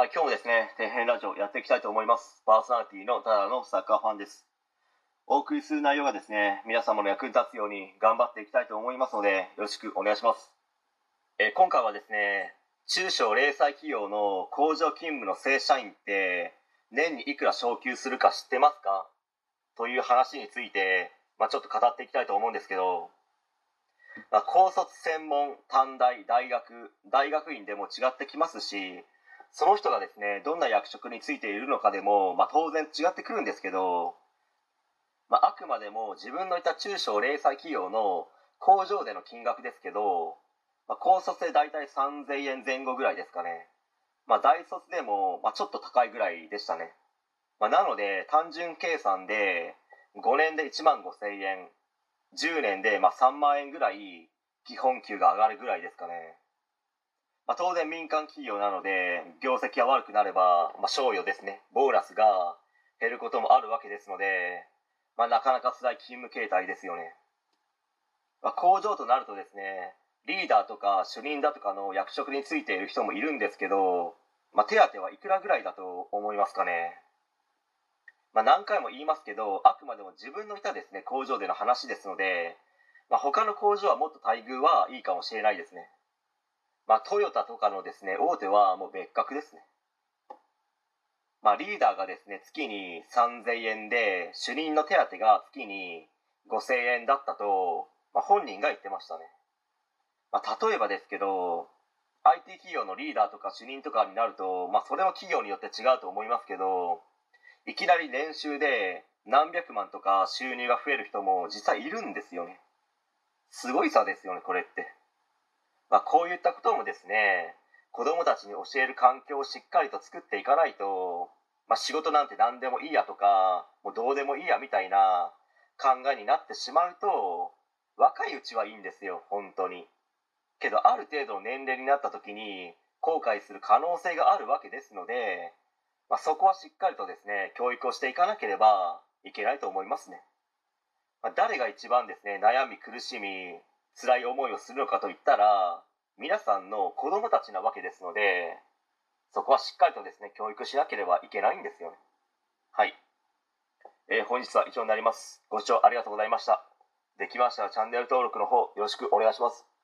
はい、今日もですね、底辺ラジオやっていきたいと思います。パーソナリティのただのサッカーファンです。お送りする内容がですね、皆様の役に立つように頑張っていきたいと思いますので、よろしくお願いします。え今回はですね、中小零細企業の工場勤務の正社員って、年にいくら昇給するか知ってますか？という話について、まあ、ちょっと語っていきたいと思うんですけど、まあ、高卒専門短大大学大学院でも違ってきますしその人がですねどんな役職についているのかでも、まあ、当然違ってくるんですけど、まあ、あくまでも自分のいた中小零細企業の工場での金額ですけど、まあ、高卒で大体3000円前後ぐらいですかね、まあ、大卒でも、まあ、ちょっと高いぐらいでしたね、まあ、なので単純計算で5年で1万5000円10年でまあ3万円ぐらい基本給が上がるぐらいですかね、まあ、当然民間企業なので業績が悪くなれば、まあ、賞与ですね。ボーナスが減ることもあるわけですので、まあ、なかなか辛い勤務形態ですよね、まあ、工場となるとですねリーダーとか主任だとかの役職についている人もいるんですけど、まあ、手当はいくらぐらいだと思いますかね。まあ、何回も言いますけどあくまでも自分のいたですね工場での話ですので、まあ、他の工場はもっと待遇はいいかもしれないですね、まあ、トヨタとかのですね大手はもう別格ですね。まあ、リーダーがですね月に3000円で主任の手当が月に5000円だったと、まあ、本人が言ってましたね、まあ、例えばですけど IT 企業のリーダーとか主任とかになると、まあ、それも企業によって違うと思いますけどいきなり年収で何百万とか収入が増える人も実際いるんですよね。すごい差ですよねこれって、まあ、こういったこともですね子供たちに教える環境をしっかりと作っていかないと、まあ、仕事なんて何でもいいやとかもうどうでもいいやみたいな考えになってしまうと若いうちはいいんですよ本当に。けどある程度の年齢になった時に後悔する可能性があるわけですのでまあ、そこはしっかりとですね教育をしていかなければいけないと思いますね、ま、誰が一番ですね悩み苦しみ辛い思いをするのかといったら皆さんの子供たちなわけですのでそこはしっかりとですね教育しなければいけないんですよね。はい、えー本日は以上になります。ご視聴ありがとうございました。できましたらチャンネル登録の方よろしくお願いします。